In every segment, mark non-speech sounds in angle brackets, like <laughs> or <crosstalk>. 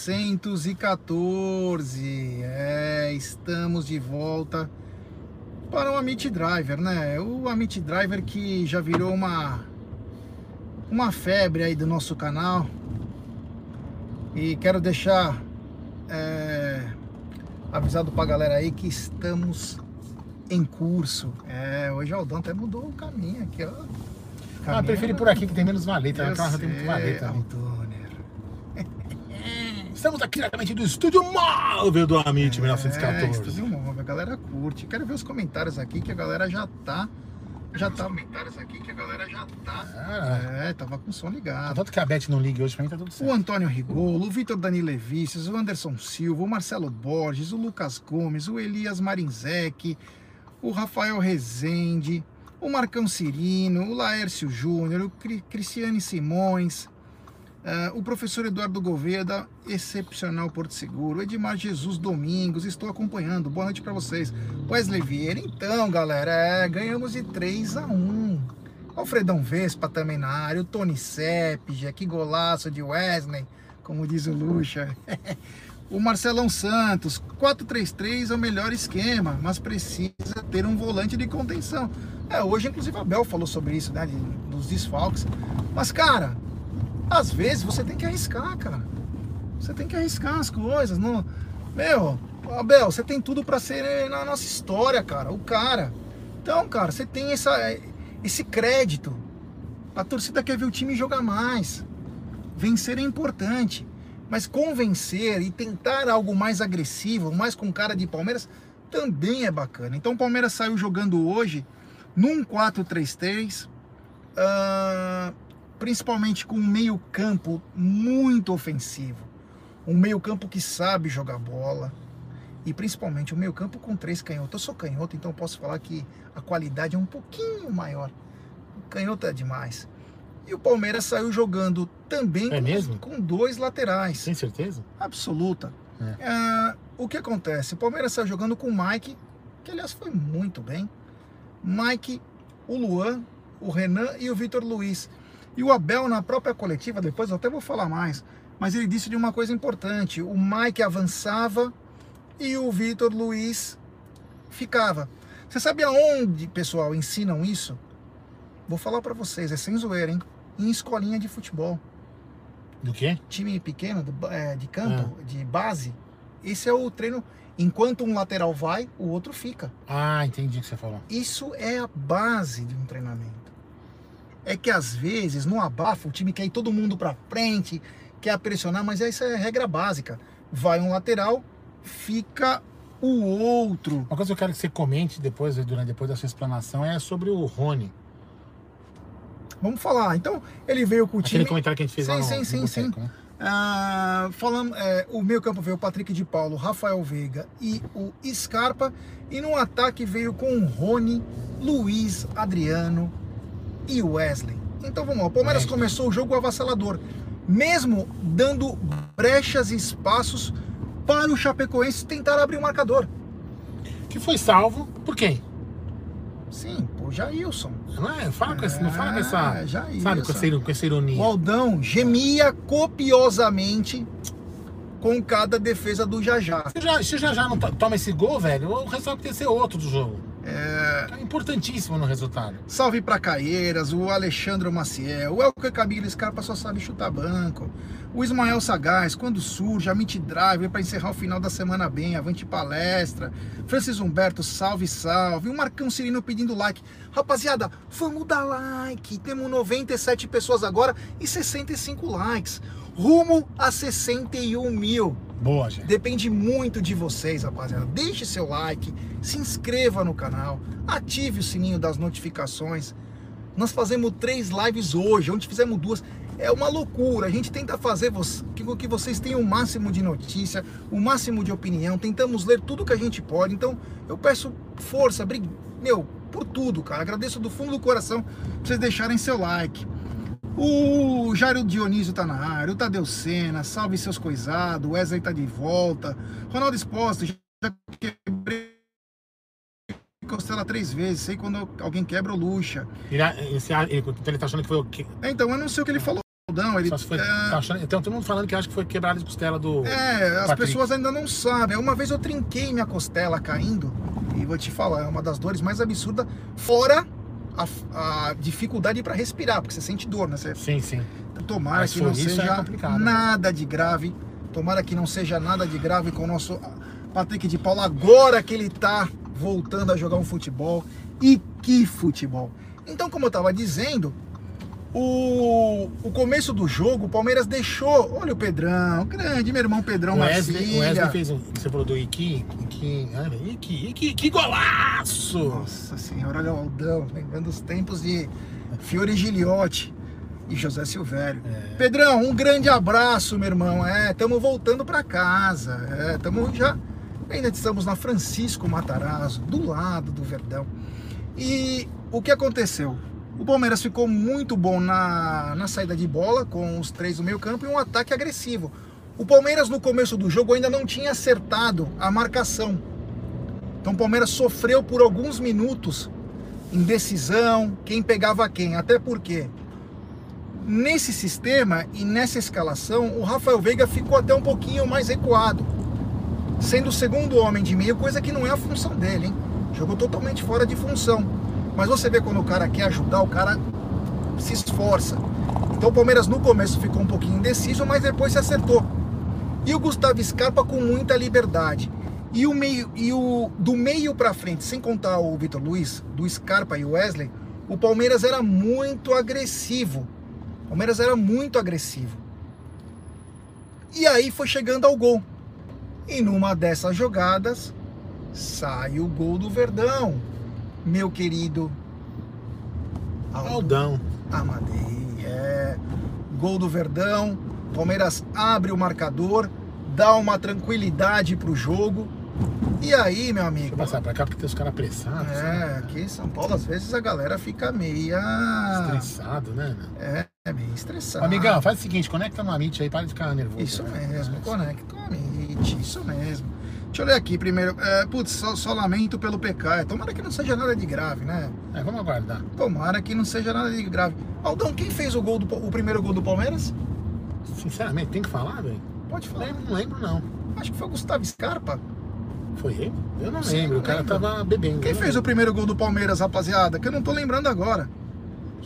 414. É, estamos de volta para o Amit Driver, né? O Amit Driver que já virou uma uma febre aí do nosso canal. E quero deixar é, avisado pra galera aí que estamos em curso. É, hoje o Aldão até mudou o caminho aqui, ó. Ah, prefiro ir por aqui que tem menos valeta. Na carro tem muito sei, valeta. ali. Estamos aqui diretamente do estúdio móvel do Amit É, 1914. estúdio móvel, a galera curte. Quero ver os comentários aqui que a galera já tá. Já tá. comentários aqui que a galera já tá. Ah, É, tava com o som ligado. Contanto que a Beth não ligue hoje, pra mim tá tudo O certo. Antônio Rigolo, o Vitor Dani Levícios, o Anderson Silva, o Marcelo Borges, o Lucas Gomes, o Elias Marinzec, o Rafael Rezende, o Marcão Cirino, o Laércio Júnior, o Cri- Cristiane Simões, ah, o professor Eduardo Gouveia, da Excepcional Porto Seguro, Edmar Jesus Domingos, estou acompanhando. Boa noite para vocês. Wesley Vieira, então, galera, é, ganhamos de 3 a 1 Alfredão Vespa também na área, o Tony Sepge, que golaço de Wesley, como diz o Lucha. <laughs> o Marcelão Santos, 4-3-3 é o melhor esquema, mas precisa ter um volante de contenção. É, hoje, inclusive, a Bel falou sobre isso, né, dos desfalques. Mas, cara, às vezes você tem que arriscar, cara. Você tem que arriscar as coisas. Não... Meu, Abel, você tem tudo pra ser na nossa história, cara. O cara. Então, cara, você tem essa, esse crédito. A torcida quer ver o time jogar mais. Vencer é importante. Mas convencer e tentar algo mais agressivo, mais com cara de Palmeiras, também é bacana. Então o Palmeiras saiu jogando hoje num 4-3-3. ah, principalmente com um meio-campo muito ofensivo. Um meio-campo que sabe jogar bola. E principalmente um meio-campo com três canhotos. Eu sou canhoto, então posso falar que a qualidade é um pouquinho maior. O canhoto é demais. E o Palmeiras saiu jogando também É com, mesmo? com dois laterais. Tem certeza? Absoluta. É. Ah, o que acontece? O Palmeiras saiu jogando com o Mike, que aliás foi muito bem. Mike, o Luan, o Renan e o Vitor Luiz. E o Abel, na própria coletiva, depois eu até vou falar mais, mas ele disse de uma coisa importante: o Mike avançava e o Vitor Luiz ficava. Você sabe aonde, pessoal, ensinam isso? Vou falar pra vocês, é sem zoeira, hein? Em escolinha de futebol Do quê? time pequeno do é, de campo, de base, esse é o treino. Enquanto um lateral vai, o outro fica. Ah, entendi o que você falou. Isso é a base de um treinamento. É que às vezes, no abafa, o time quer ir todo mundo pra frente, quer pressionar, mas essa é a regra básica. Vai um lateral, fica o outro. Uma coisa que eu quero que você comente depois, durante, depois da sua explanação é sobre o Rony. Vamos falar. Então, ele veio com o Aquele time. comentário que a gente fez Sim, lá sim, sim, sim. né? Ah, falando, é, o meio campo veio o Patrick de Paulo, Rafael Veiga e o Scarpa. E no ataque veio com o Rony, Luiz, Adriano e o Wesley. Então vamos lá, o Palmeiras Wesley. começou o jogo avassalador, mesmo dando brechas e espaços para o Chapecoense tentar abrir o marcador. Que foi salvo por quem? Sim, por Jailson. Não, é, fala com esse, não fala com É, essa. Jailson. Sabe, com essa, com essa ironia. O Aldão gemia copiosamente com cada defesa do Jajá. Se já, se já já não to- toma esse gol, velho, o resultado que ser outro do jogo. É, importantíssimo no resultado. Salve pra Caieiras, o Alexandre Maciel, o Elker Camilo Scarpa só sabe chutar banco. O Ismael Sagaz, quando surge, a Mint Drive para encerrar o final da semana bem, avante palestra. Francis Humberto, salve, salve. O Marcão Cirino pedindo like. Rapaziada, vamos dar like. Temos 97 pessoas agora e 65 likes. Rumo a 61 mil. Boa, gente. Depende muito de vocês, rapaziada. Deixe seu like, se inscreva no canal, ative o sininho das notificações. Nós fazemos três lives hoje, onde fizemos duas. É uma loucura. A gente tenta fazer que, vocês tenham o máximo de notícia, o máximo de opinião. Tentamos ler tudo que a gente pode. Então, eu peço força, brig... meu, por tudo, cara. Agradeço do fundo do coração vocês deixarem seu like. O Jairo Dionísio tá na área, o Tadeu Senna, salve seus coisados, o Wesley tá de volta, Ronaldo Exposto, já quebrei costela três vezes, sei quando alguém quebra o luxa. Ele, esse, ele, então ele tá achando que foi o quê? É, Então, eu não sei o que ele falou, Aldão, ele. Só se foi. é, tá achando- tem todo mundo falando que acha que foi quebrada de costela do. É, as Patrick. pessoas ainda não sabem. Uma vez eu trinquei minha costela caindo, e vou te falar, é uma das dores mais absurdas, fora a, a dificuldade para respirar, porque você sente dor, né? Você, Sim, sim. tomara Mas que não é seja complicado, né? nada de grave. Tomara que não seja nada de grave com o nosso Patrick de Paula, agora que ele tá voltando a jogar um futebol. E que futebol! Então, como eu tava dizendo, o, o começo do jogo, o Palmeiras deixou. Olha o Pedrão, grande, meu irmão Pedrão O Wesley, o. Wesley fez um. Você falou do Iki. Iki. ah, Iki, Iki, que golaço! Nossa senhora, olha o Aldão, lembrando os tempos de Fiore Giliotti e José Silvério. É. Pedrão, um grande abraço, meu irmão. É, estamos voltando para casa. É, estamos já. Ainda estamos na Francisco Matarazzo, do lado do Verdão. E o que aconteceu? O Palmeiras ficou muito bom na, na saída de bola, com os três do meio campo e um ataque agressivo. O Palmeiras, no começo do jogo, ainda não tinha acertado a marcação. Então o Palmeiras sofreu por alguns minutos indecisão, quem pegava quem. Até porque nesse sistema e nessa escalação, o Rafael Veiga ficou até um pouquinho mais recuado, sendo o segundo homem de meio, coisa que não é a função dele, hein? Jogou totalmente fora de função. Mas você vê quando o cara quer ajudar, o cara se esforça. Então o Palmeiras no começo ficou um pouquinho indeciso, mas depois se acertou. E o Gustavo Scarpa com muita liberdade. E o meio e o do meio para frente, sem contar o Vitor Luiz, do Scarpa e o Wesley, o Palmeiras era muito agressivo. O Palmeiras era muito agressivo. E aí foi chegando ao gol. E numa dessas jogadas sai o gol do Verdão. Meu querido Aldão. Amadei, é. Gol do Verdão. Palmeiras abre o marcador, dá uma tranquilidade pro jogo. E aí, meu Deixa amigo? eu passar pra cá porque tem os caras apressados. É, né? aqui em São Paulo, às vezes a galera fica meia. Estressado, né? É, é meio estressada. Amigão, faz o seguinte, conecta no Amit aí, para de ficar nervoso. Isso né? mesmo, conecta com a Meet, isso mesmo. Deixa eu ler aqui primeiro. É, putz, só, só lamento pelo PK. Tomara que não seja nada de grave, né? É, vamos aguardar. Tomara que não seja nada de grave. Aldão, quem fez o gol do, o primeiro gol do Palmeiras? Sinceramente, tem que falar, velho? Pode falar. Lembro, não lembro, não. Acho que foi o Gustavo Scarpa. Foi ele? Eu não Sim, lembro, o cara lembro. tava bebendo. Quem não fez o primeiro gol do Palmeiras, rapaziada? Que eu não tô lembrando agora.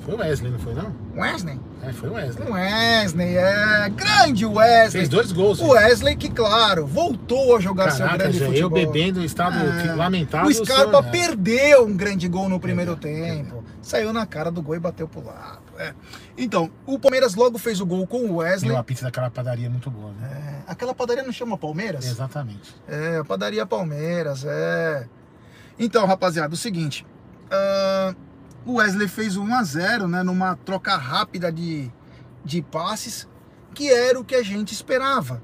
Foi o Wesley, não foi não? Wesley? É, foi o Wesley. Wesley, é. Grande Wesley. Fez dois gols. O Wesley, que claro, voltou a jogar seu Caraca, grande já futebol. eu bebendo em estado É. lamentável. O Scarpa senhor, né? perdeu um grande gol no primeiro Verdade, tempo. Saiu na cara do gol e bateu pro lado. é. Então, o Palmeiras logo fez o gol com o Tem Wesley. uma pizza daquela padaria muito boa, né? É, aquela padaria não chama Palmeiras? Exatamente. É, a padaria Palmeiras, é. Então, rapaziada, o seguinte. ah, o Wesley fez 1 a 0 né? Numa troca rápida de, de passes, que era o que a gente esperava.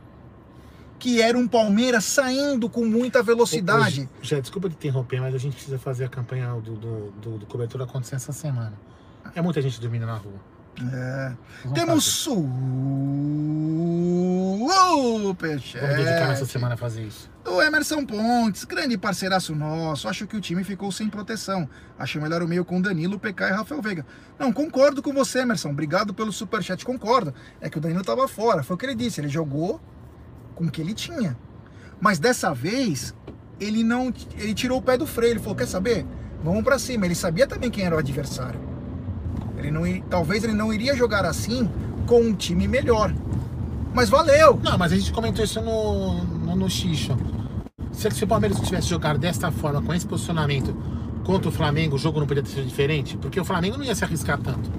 Que era um Palmeiras saindo com muita velocidade. Ô, ô, Já, desculpa te interromper, mas a gente precisa fazer a campanha do, do, do, do cobertura acontecer essa semana. É muita gente dormindo na rua. É. Temos fazer. superchat. Vamos dedicar nessa semana a fazer isso. O Emerson Pontes, grande parceiraço nosso. Acho que o time ficou sem proteção. Acho melhor o meio com Danilo, PK e Rafael Veiga. Não, concordo com você, Emerson. Obrigado pelo superchat. Concordo. É que o Danilo tava fora. Foi o que ele disse. Ele jogou com o que ele tinha. Mas dessa vez, ele não. Ele tirou o pé do freio. Ele falou: quer saber? Vamos pra cima. Ele sabia também quem era o adversário. Ele não, talvez ele não iria jogar assim com um time melhor. Mas valeu! Não, mas a gente comentou isso no, no, no Xixo. Se, se o Palmeiras tivesse jogado desta forma, com esse posicionamento contra o Flamengo, o jogo não podia ter sido diferente? Porque o Flamengo não ia se arriscar tanto.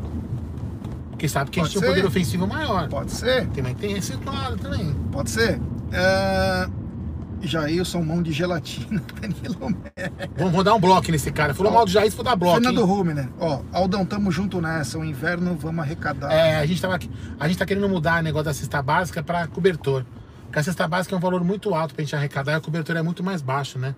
Porque sabe que a gente Pode tinha um poder ser. ofensivo maior. Pode ser. Tem, mas tem esse lado também. Pode ser. É... Jailson, mão de gelatina. <laughs> Danilo Mé. Vamos, vou dar um bloco nesse cara. Falou Ó, mal do Jair, vou dar bloco. Fernando hein? Ruminer. Ó, Aldão, tamo junto nessa. O inverno, vamos arrecadar. É, a gente, tava, aqui- a gente tá querendo mudar o negócio da cesta básica para cobertor. Porque a cesta básica é um valor muito alto pra gente arrecadar e a cobertura é muito mais baixo, né?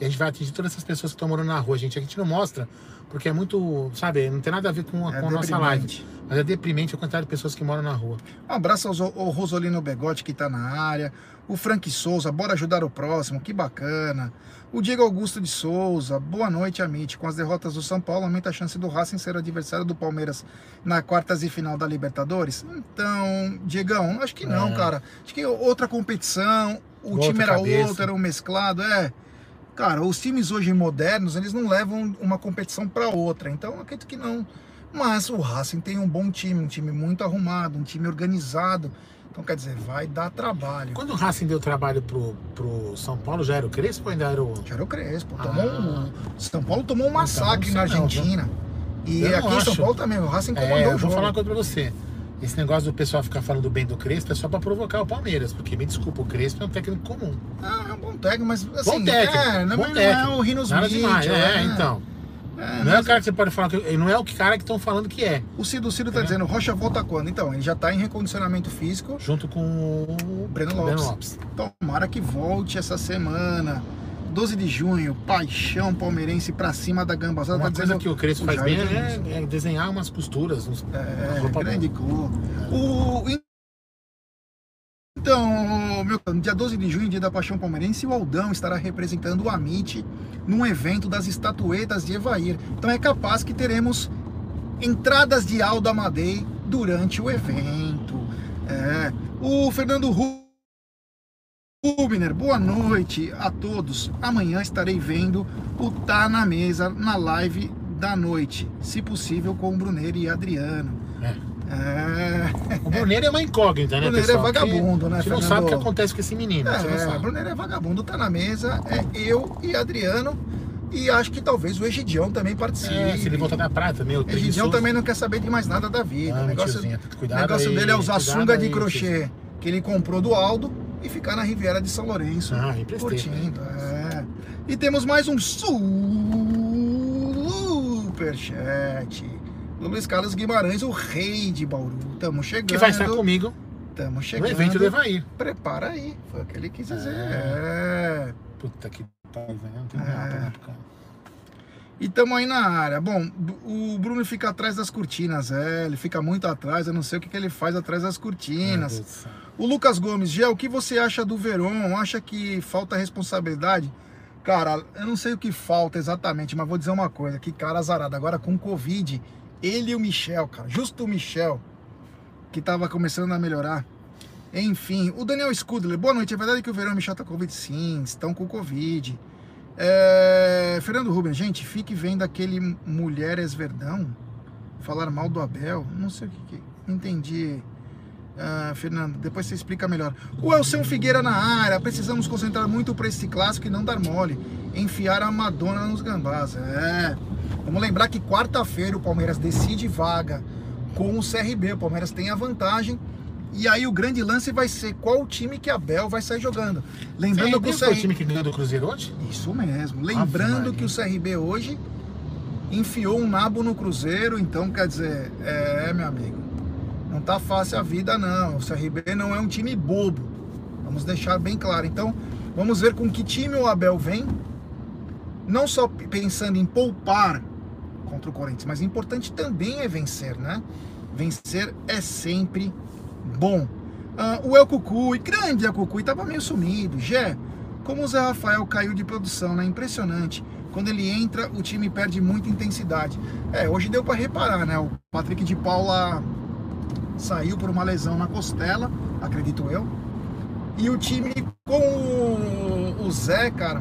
E a gente vai atingir todas essas pessoas que estão morando na rua. Gente, a gente não mostra, porque é muito, sabe, não tem nada a ver com a, É com a nossa live. Mas é deprimente a quantidade de pessoas que moram na rua. Um abraço ao, ao Rosolino Begotti que tá na área. O Frank Souza, bora ajudar o próximo, que bacana. O Diego Augusto de Souza, boa noite, Amit. Com as derrotas do São Paulo, aumenta a chance do Racing ser o adversário do Palmeiras na quartas e final da Libertadores? Então, Diegão, acho que não, É. cara. Acho que outra competição, o time era outro, era um mesclado, é. Cara, os times hoje modernos, eles não levam uma competição para outra. Então, eu acredito que não. Mas o Racing tem um bom time, um time muito arrumado, um time organizado. Então, quer dizer, vai dar trabalho. Quando o Racing deu trabalho pro, pro São Paulo, já era o Crespo ou ainda era o. Já era o Crespo. Ah. Tomou um, São Paulo tomou um massacre Então, na sei não, Argentina. e aqui em São. Paulo também. O Racing comandou É, o eu vou jogo. falar uma coisa pra você. Esse negócio do pessoal ficar falando bem do Crespo é só pra provocar o Palmeiras, porque me desculpa, o Crespo é um técnico comum. Ah, é um bom técnico, mas assim, Bom técnico, é, não, bom não é técnico. o Rinos Nada Mitchell, demais. É, é. então. É, Não é o cara que você pode falar que. Não é o cara que estão falando que é. O Cido Cido tá É. dizendo, Rocha volta quando? Então, ele já tá em recondicionamento físico. Junto com o Breno Lopes. Tomara que volte essa semana. 12 de junho, paixão palmeirense pra cima da Gambazada. Uma tá coisa dizendo que o Crespo faz bem é, é desenhar umas costuras. Uns, É, roupa grande clube. O... Então, meu, no dia 12 de junho, dia da Paixão Palmeirense, o Aldão estará representando o Amit num evento das estatuetas de Evair. Então é capaz que teremos entradas de Aldo Amadei durante o evento. É. O Fernando Ru- Rubner, boa noite a todos. Amanhã estarei vendo o Tá na Mesa na live da noite, se possível com o Bruneiro e Adriano. É. É, O Bruneiro é uma incógnita, né, Bruneiro é vagabundo, né, A gente não sabe o que acontece com esse menino. você é sabe. Bruneiro é vagabundo, tá na mesa, é eu e Adriano, e acho que talvez o Egidião também participe. É, se ele voltar da prata, meu. O Egidião também não quer saber de mais nada da vida. Ah, o negócio, o cuidado negócio aí, dele é usar sunga de aí, crochê que ele comprou do Aldo e ficar na Riviera de São Lourenço. Ah, curtindo. É. E temos mais um superchat. Do Luiz Carlos Guimarães, o rei de Bauru. Tamo chegando. Que vai estar comigo Tamo no chegando. evento do Evair. Prepara aí. Foi o que ele quis dizer. É. É. Puta que pariu, velho. Não tem É. época. E tamo aí na área. Bom, o Bruno fica atrás das cortinas. É, ele fica muito atrás. Eu não sei o que, que ele faz atrás das cortinas. O Lucas Gomes, Gé, o que você acha do Verón? Acha que falta responsabilidade? Cara, eu não sei o que falta exatamente, mas vou dizer uma coisa: que cara azarado. Agora com Covid, ele e o Michel, cara, justo o Michel, que tava começando a melhorar. Enfim, o Daniel Scudler, boa noite. É verdade que o Verão e o Michel tá com Covid? Sim, estão com Covid. É, Fernando Rubens, gente, fique vendo aquele Mulheres Verdão falar mal do Abel. Não sei o que. que entendi. Ah, Fernando, depois você explica melhor. O Elson Figueira na área. Precisamos concentrar muito para esse clássico e não dar mole. Enfiar a Madonna nos gambás. É. Vamos lembrar que quarta-feira o Palmeiras decide vaga com o CRB. O Palmeiras tem a vantagem. E aí o grande lance vai ser qual time que a Bel vai sair jogando. Lembrando que o Foi o CRB. time que ganhou do Cruzeiro hoje? Isso mesmo. Lembrando que o CRB hoje enfiou um nabo no Cruzeiro, então quer dizer, é, meu amigo, não tá fácil a vida não. O CRB não é um time bobo. Vamos deixar bem claro. Então, vamos ver com que time o Abel vem. Não só pensando em poupar contra o Corinthians, mas importante também é vencer, né? Vencer é sempre bom. Ah, o El Cucuy, grande El Cucuy, tava meio sumido. Gé, como o Zé Rafael caiu de produção, né? Impressionante. Quando ele entra, o time perde muita intensidade. É, hoje deu para reparar, né? O Patrick de Paula saiu por uma lesão na costela, acredito eu. E o time com o- Zé, cara,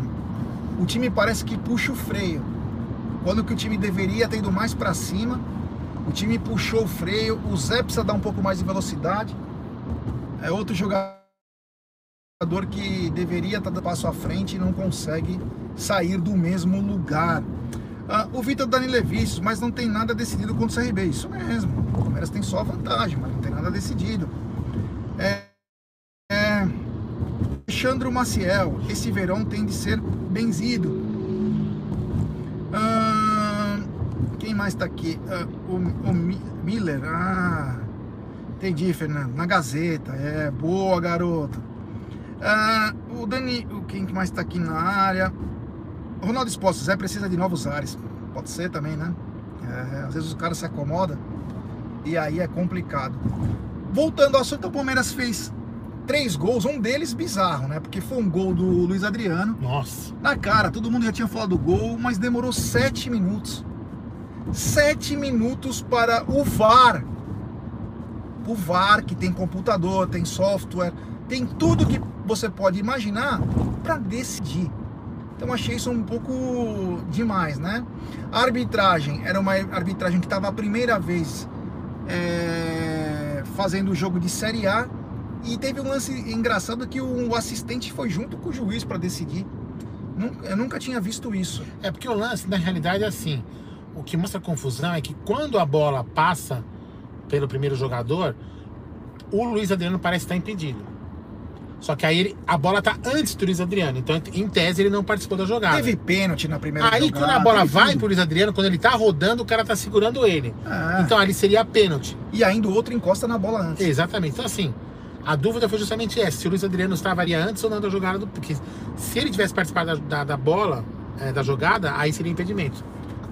o time parece que puxa o freio. Quando que o time deveria ter ido mais para cima, o time puxou o freio. O Zé precisa dar um pouco mais de velocidade. É outro jogador que deveria estar dando passo à frente e não consegue sair do mesmo lugar. Ah, o Vitor Dani Levícios, mas não tem nada decidido contra o CRB. Isso mesmo. O Palmeiras tem só vantagem, mas não tem nada decidido. É, é, Alexandro Maciel, esse verão tem de ser benzido. Ah, quem mais tá aqui? Ah, o, o Mi- Miller. Ah, entendi, Fernando. Na Gazeta. É, boa, garoto. Ah, o Dani. Quem que mais tá aqui na área? Ronaldo Expostos, Zé precisa de novos ares. Pode ser também, né? É, às vezes o cara se acomoda e aí é complicado. Voltando ao assunto, o Palmeiras fez três gols, um deles bizarro, né? Porque foi um gol do Luiz Adriano. Nossa. Na cara, todo mundo já tinha falado do gol, mas demorou sete minutos. Sete minutos para o VAR. O VAR, que tem computador, tem software, tem tudo que você pode imaginar para decidir. Então achei isso um pouco demais, né? A arbitragem era uma arbitragem que estava a primeira vez é, fazendo o jogo de Série A e teve um lance engraçado que o assistente foi junto com o juiz para decidir. Eu nunca tinha visto isso. É porque o lance, na realidade, é assim. O que mostra confusão é que quando a bola passa pelo primeiro jogador, o Luiz Adriano parece estar impedido. Só que aí a bola tá antes do Luiz Adriano. Então, em tese, ele não participou da jogada. Teve pênalti na primeira Aí, jogada, quando a bola vai tudo. pro Luiz Adriano, quando ele tá rodando, o cara tá segurando ele. Ah. Então, ali seria pênalti. E ainda o outro encosta na bola antes. Exatamente. Então, assim, a dúvida foi justamente essa: se o Luiz Adriano estaria antes ou não da jogada. Do, porque se ele tivesse participado da, da, da bola, é, da jogada, aí seria impedimento.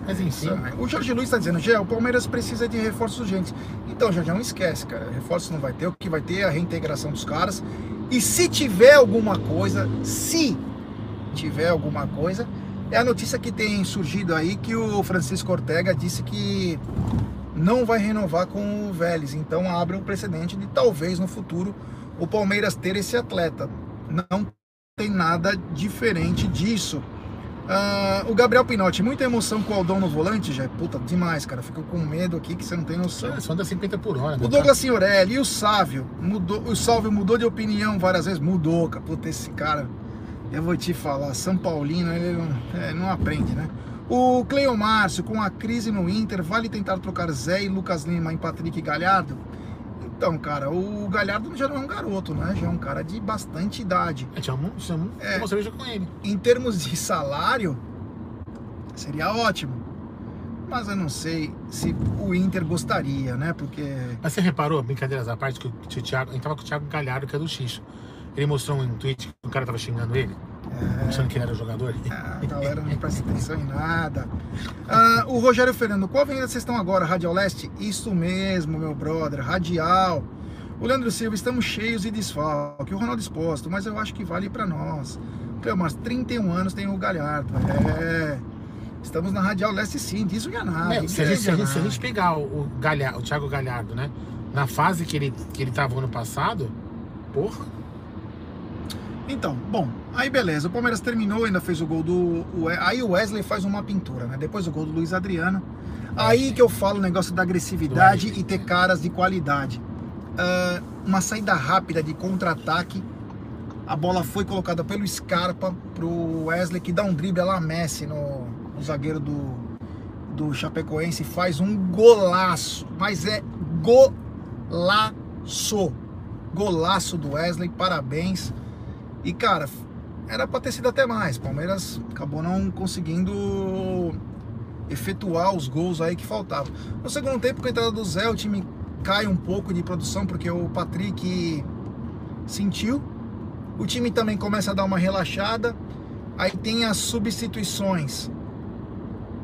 Mas enfim. O Jorge Luiz está dizendo, Gé, o Palmeiras precisa de reforços urgentes. Então, Jorge, não esquece, cara. Reforços não vai ter. O que vai ter é a reintegração dos caras. E se tiver alguma coisa, se tiver alguma coisa, é a notícia que tem surgido aí que o Francisco Ortega disse que não vai renovar com o Vélez. Então abre um precedente de talvez no futuro o Palmeiras ter esse atleta. Não tem nada diferente disso. Ah, o Gabriel Pinotti, muita emoção com o Aldão no volante, já. Puta, demais, cara. Fico com medo aqui que você não tem noção. Só anda 50 por hora. né? O Douglas Signorelli e o Sávio, mudou, o Sávio mudou de opinião várias vezes, mudou, cara. Puta, esse cara, eu vou te falar, São Paulino, ele não, é, não aprende, né? O Cleo Márcio, com a crise no Inter, vale tentar trocar Zé e Lucas Lima em Patrick Galhardo? Então, cara, o Galhardo já não é um garoto, né? Já é um cara de bastante idade. É, tinha um, tinha um, É. uma cerveja com ele. Em termos de salário, seria ótimo. Mas eu não sei se o Inter gostaria, né? Porque Mas você reparou, brincadeiras à parte, que o Thiago, a gente tava com o Thiago Galhardo, que é do Xixo. Ele mostrou um tweet que o cara tava xingando ele, achando que era jogador. Ah, a galera não presta atenção em nada. Ah, o Rogério Fernando, qual avenida vocês estão agora? Radial Leste? Isso mesmo, meu brother, Radial. O Leandro Silva, estamos cheios de desfalque. O Ronaldo exposto, mas eu acho que vale pra nós. Cleomar, 31 anos tem o Galhardo. É. Estamos na Radial Leste sim, diz o Yaná. Meu, se, a gente, se, a gente, se a gente pegar o, o, Galha, o Thiago Galhardo, né? Na fase que ele, que ele tava ano passado, porra. Então, bom, aí beleza, o Palmeiras terminou, ainda fez o gol do. aí o Wesley faz uma pintura, né? Depois o gol do Luiz Adriano. Aí que eu falo o negócio da agressividade e ter caras de qualidade. Ah, uma saída rápida de contra-ataque. A bola foi colocada pelo Scarpa pro Wesley, que dá um drible lá Messi no, no zagueiro do, do Chapecoense. Faz um golaço, mas é golaço. Golaço do Wesley, parabéns. E cara, era pra ter sido até mais. Palmeiras acabou não conseguindo efetuar os gols aí que faltavam. No segundo tempo, com a entrada do Zé, o time cai um pouco de produção porque o Patrick sentiu. O time também começa a dar uma relaxada. Aí tem as substituições.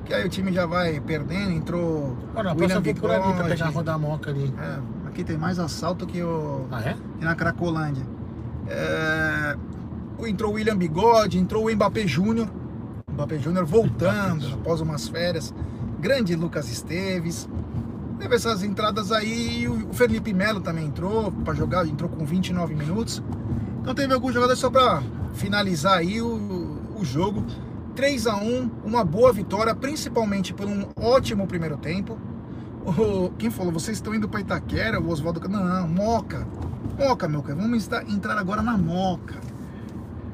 Que aí o time já vai perdendo, entrou Olha, William por ali pra pegar a rodamoca ali. É, aqui tem mais assalto que o Ah, é? e na Cracolândia. É, entrou o William Bigode, entrou o Mbappé Júnior. Mbappé Júnior voltando após umas férias. Grande Lucas Esteves. Teve essas entradas aí. O Felipe Melo também entrou para jogar, entrou com 29 minutos. Então teve alguns jogadores só para finalizar aí o, o jogo. 3 a 1 uma boa vitória, principalmente por um ótimo primeiro tempo. O- quem falou, vocês estão indo para Itaquera, o Oswaldo. Não, não, Moca. Moca, meu cara. Vamos entrar agora na Moca.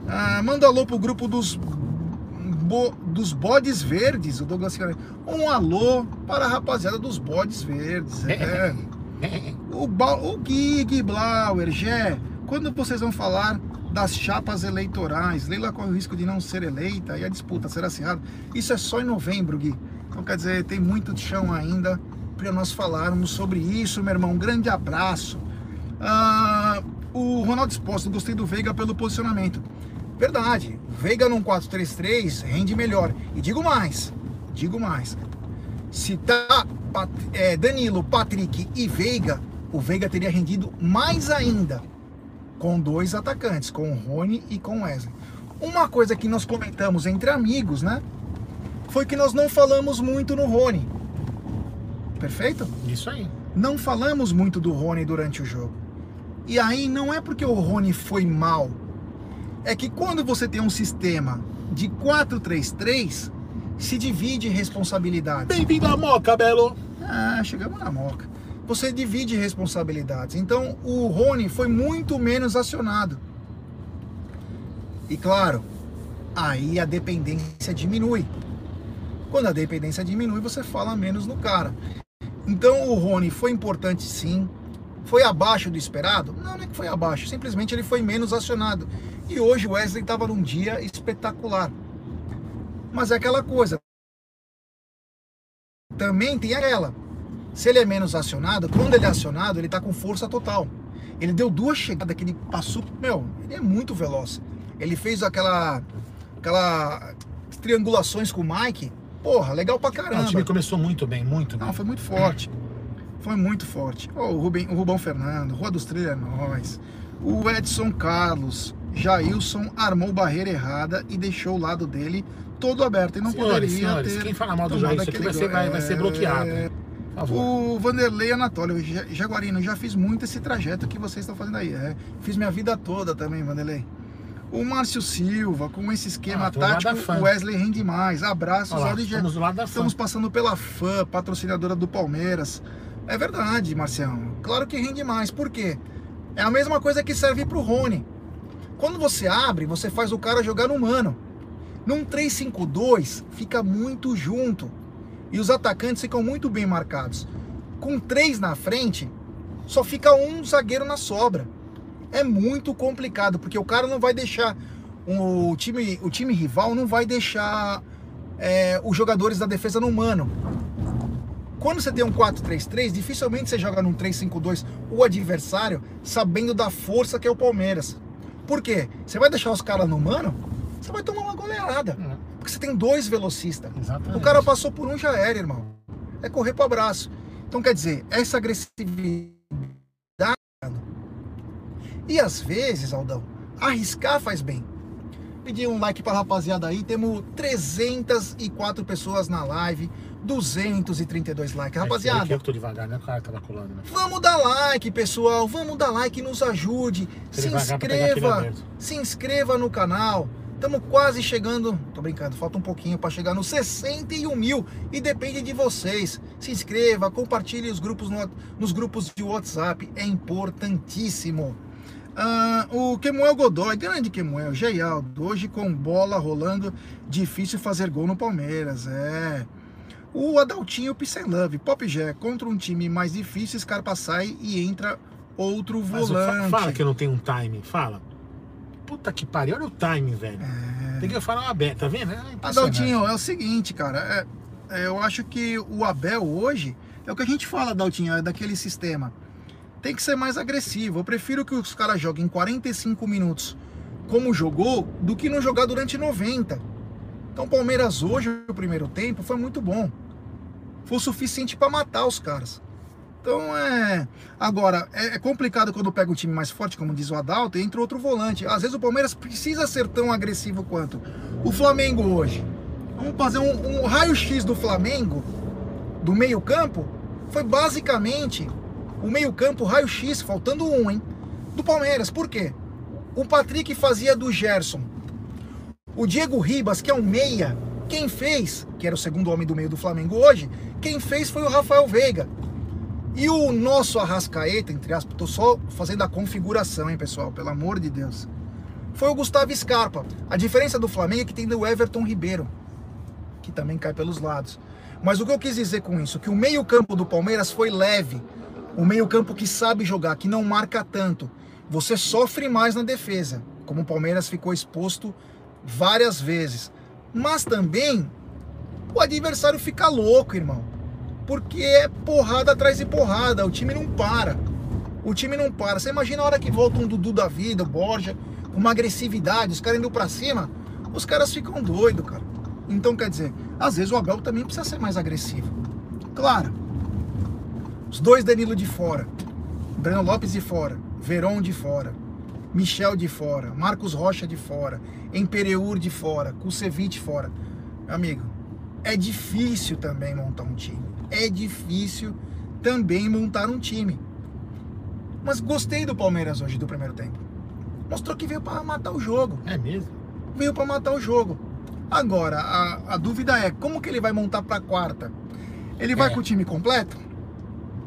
Ah, manda alô pro grupo dos, bo- dos bodes verdes, o Douglas Cigarelli. Um alô para a rapaziada dos bodes verdes. É. <laughs> O, ba o Gui, Gui Blauer, Gé, quando vocês vão falar das chapas eleitorais? Leila corre o risco de não ser eleita e a disputa será acirrada. Isso é só em novembro, Gui. Então, quer dizer, tem muito chão ainda para nós falarmos sobre isso, meu irmão. Um grande abraço. Ah, o Ronaldo Exposto, gostei do Veiga pelo posicionamento. Verdade. Veiga num 4-3-3 rende melhor. E digo mais, digo mais. Se tá é, Danilo, Patrick e Veiga, o Veiga teria rendido mais ainda com dois atacantes, com o Rony e com o Wesley. Uma coisa que nós comentamos entre amigos, né? Foi que nós não falamos muito no Rony. Perfeito? Isso aí. Não falamos muito do Rony durante o jogo. E aí não é porque o Rony foi mal. É que quando você tem um sistema de 4-3-3, se divide responsabilidades. Bem-vindo à Moca, Belo! Ah, chegamos na Moca. Você divide responsabilidades. Então o Rony foi muito menos acionado. E claro, aí a dependência diminui. Quando a dependência diminui, você fala menos no cara. Então o Rony foi importante sim. Foi abaixo do esperado? Não, não é que foi abaixo, simplesmente ele foi menos acionado. E hoje o Wesley estava num dia espetacular. Mas é aquela coisa. Também tem aquela. Se ele é menos acionado, quando ele é acionado, ele está com força total. Ele deu duas chegadas que ele passou. Meu, ele é muito veloz. Ele fez aquela. aquela triangulações com o Mike. Porra, legal pra caramba. Não, o time começou muito bem, muito bem. Não, foi muito forte. Foi muito forte. Oh, o, Rubem, o Rubão Fernando, Rua dos Trilhanóis, o Edson Carlos, Jailson armou barreira errada e deixou o lado dele todo aberto. E não senhores, poderia senhores, ter. Quem fala mal do Jailson aqui vai ser, vai, vai ser bloqueado. É... O Vanderlei Anatólio, Jaguarino, já fiz muito esse trajeto que vocês estão fazendo aí. É, fiz minha vida toda também, Vanderlei. O Márcio Silva, com esse esquema ah, tático, o Wesley rende mais. Abraços, Olá, Estamos, da estamos passando pela fã, patrocinadora do Palmeiras. É verdade, Marcião. Claro que rende mais. Por quê? É a mesma coisa que serve para o Rony. Quando você abre, você faz o cara jogar no mano. Num 3-5-2, fica muito junto. E os atacantes ficam muito bem marcados. Com três na frente, só fica um zagueiro na sobra. É muito complicado, porque o cara não vai deixar. O time, o time rival não vai deixar é, os jogadores da defesa no mano. Quando você tem um 4-3-3, dificilmente você joga num 3-5-2 o adversário sabendo da força que é o Palmeiras. Por quê? Você vai deixar os caras no mano, você vai tomar uma goleada. É. Porque você tem dois velocistas. Exatamente. O cara passou por um, já era, irmão. É correr pro abraço. Então, quer dizer, essa agressividade. E às vezes, Aldão, arriscar faz bem. Pedir um like pra rapaziada aí. Temos 304 pessoas na live. 232 likes. Rapaziada. É, eu que tô devagar, né? O cara tava colando, né? Vamos dar like, pessoal. Vamos dar like, nos ajude. se inscreva. Se inscreva no canal. Estamos quase chegando. Tô brincando, falta um pouquinho para chegar nos 61 mil. E depende de vocês. Se inscreva, compartilhe os grupos no, nos grupos de WhatsApp. É importantíssimo. Ah, o Kemuel Godoy, grande Kemuel, Geialdo, hoje com bola rolando, difícil fazer gol no Palmeiras, é. O Adaltinho Love, Pop Gé, contra um time mais difícil, Scarpa sai e entra outro volante. fala que não tem um timing, fala. Puta que pariu, olha o timing, velho. É... Tem que falar uma beta, tá vendo? É Adaltinho, é o seguinte, cara, é, é, eu acho que o Abel hoje, é o que a gente fala, Adaltinho, é daquele sistema. Tem que ser mais agressivo. Eu prefiro que os caras joguem 45 minutos como jogou, do que não jogar durante 90. Então o Palmeiras hoje, o primeiro tempo, foi muito bom foi o suficiente para matar os caras. Então é. Agora, é, é complicado quando pega um time mais forte, como diz o Adalto, e entra outro volante. Às vezes o Palmeiras precisa ser tão agressivo quanto. O Flamengo hoje. Vamos fazer um, um raio-x do Flamengo, do meio-campo. Foi basicamente o meio-campo raio-x, faltando um, hein? Do Palmeiras. Por quê? O Patrick fazia do Gerson. O Diego Ribas, que é um meia, quem fez, que era o segundo homem do meio do Flamengo hoje, quem fez foi o Rafael Veiga. E o nosso Arrascaeta, entre aspas, tô só fazendo a configuração, hein, pessoal, pelo amor de Deus. Foi o Gustavo Scarpa. A diferença do Flamengo é que tem o Everton Ribeiro, que também cai pelos lados. Mas o que eu quis dizer com isso? Que o meio-campo do Palmeiras foi leve. O meio-campo que sabe jogar, que não marca tanto. Você sofre mais na defesa, como o Palmeiras ficou exposto várias vezes mas também o adversário fica louco, irmão. Porque é porrada atrás de porrada, o time não para. O time não para. Você imagina a hora que volta um Dudu da vida, o Borja, uma agressividade, os caras indo pra cima, os caras ficam doidos, cara. Então, quer dizer, às vezes o Abel também precisa ser mais agressivo. Claro. Os dois Danilo de fora, Breno Lopes de fora, Veron de fora, Michel de fora, Marcos Rocha de fora, Empereur de fora, Kusevich fora. Meu amigo, é difícil também montar um time. É difícil também montar um time. Mas gostei do Palmeiras hoje do primeiro tempo. Mostrou que veio para matar o jogo. É mesmo? Veio para matar o jogo. Agora, a, a, dúvida é como que ele vai montar para quarta? Ele vai é. com o time completo?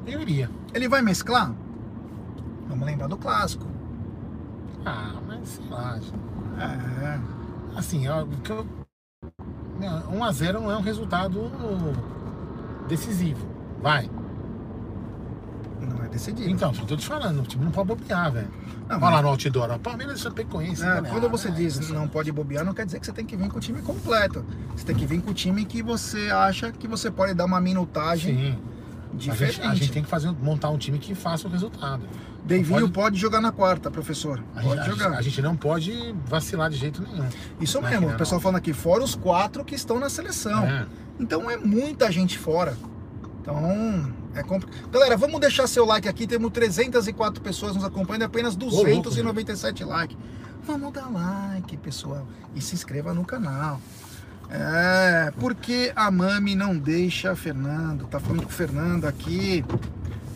Eu iria. Ele vai mesclar? Vamos lembrar do clássico. Ah, mas sei lá. É. Assim, ó, 1x0 não é um resultado decisivo. Vai. Não é decisivo. Então, só tô te falando, o time não pode bobear, velho. Olha lá no outdoor, ó, Palmeiras e Chapecoense. É, quando você diz não pode bobear, não quer dizer que você tem que vir com o time completo. Você tem que vir com o time que você acha que você pode dar uma minutagem Sim. Diferente. A gente, a gente tem que fazer, montar um time que faça o resultado. Deivinho pode... pode... jogar na quarta, professor. A pode gente, jogar. A, gente não pode vacilar de jeito nenhum. Isso não mesmo, o pessoal falando aqui, fora os quatro que estão na seleção. É. Então é muita gente fora. Então, é complicado. Galera, vamos deixar seu like aqui. Temos 304 pessoas nos acompanhando, apenas 297 Ô, likes. Vamos dar like, pessoal. E se inscreva no canal. É, porque a Mami não deixa Fernando. Tá falando com o Fernando aqui.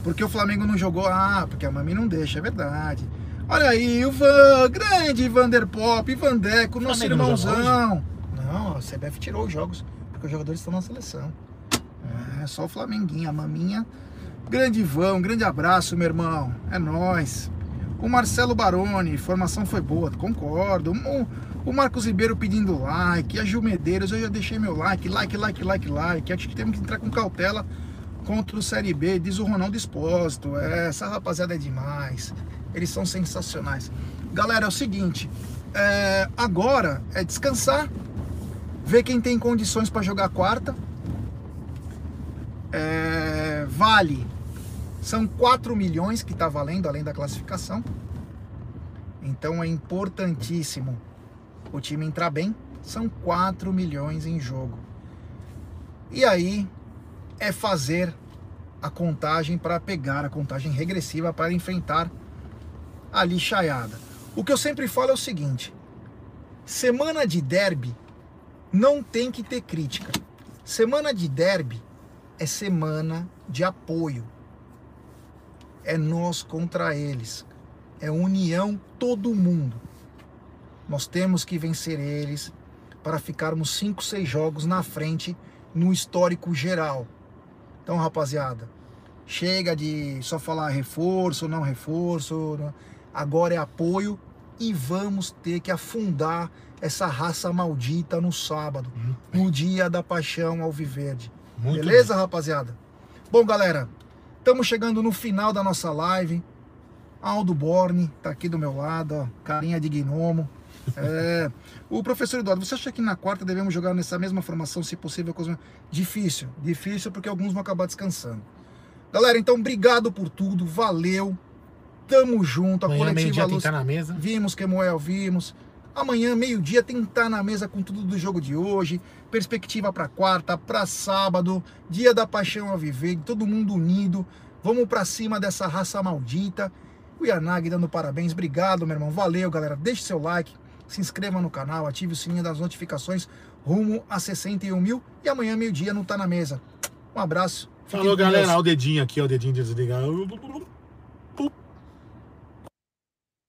Porque o Flamengo não jogou. Ah, porque a Mami não deixa, é verdade. Olha aí, o Van, grande Vanderpop, Vandeco, nosso irmãozão. Não, a CBF tirou os jogos, porque os jogadores estão na seleção. É, só o Flamenguinho, a maminha. Grande Ivan, um grande abraço, meu irmão. É nós. O Marcelo Baroni, formação foi boa, concordo. O, o Marcos Ribeiro pedindo like, a Gil Medeiros, eu já deixei meu like, like, like, like, like. Acho que temos que entrar com cautela contra o Série B, diz o Ronaldo Exposto. É, essa rapaziada é demais. Eles são sensacionais. Galera, é o seguinte, é, agora é descansar, ver quem tem condições para jogar quarta é, vale, são 4 milhões que está valendo além da classificação. Então é importantíssimo o time entrar bem. São 4 milhões em jogo. E aí é fazer a contagem para pegar a contagem regressiva para enfrentar a lixaiada. O que eu sempre falo é o seguinte: semana de derby não tem que ter crítica. Semana de derby é semana de apoio. É nós contra eles. É união todo mundo. Nós temos que vencer eles para ficarmos 5, 6 jogos na frente no histórico geral. Então, rapaziada, chega de só falar reforço, não reforço. Agora é apoio e vamos ter que afundar essa raça maldita no sábado, no dia da paixão alviverde. Muito Beleza, bem. rapaziada? Bom, galera, estamos chegando no final da nossa live. Aldo Borne tá aqui do meu lado, ó, carinha de gnomo. É, o professor Eduardo, você acha que na quarta devemos jogar nessa mesma formação, se possível? Com os... Difícil, difícil porque alguns vão acabar descansando. Galera, então obrigado por tudo, valeu. Tamo junto, a Amanhã, coletiva Luz. Tá na mesa. Vimos Kemuel, vimos. Amanhã, meio-dia, tem que estar na mesa com tudo do jogo de hoje. Perspectiva para quarta, para sábado, dia da paixão a viver, todo mundo unido. Vamos para cima dessa raça maldita. O Yanagi dando parabéns. Obrigado, meu irmão. Valeu, galera. Deixe seu like, se inscreva no canal, ative o sininho das notificações rumo a 61 mil. E amanhã, meio-dia, não tá na mesa. Um abraço. Falou, galera. Olha o dedinho aqui, ó, o dedinho desligado.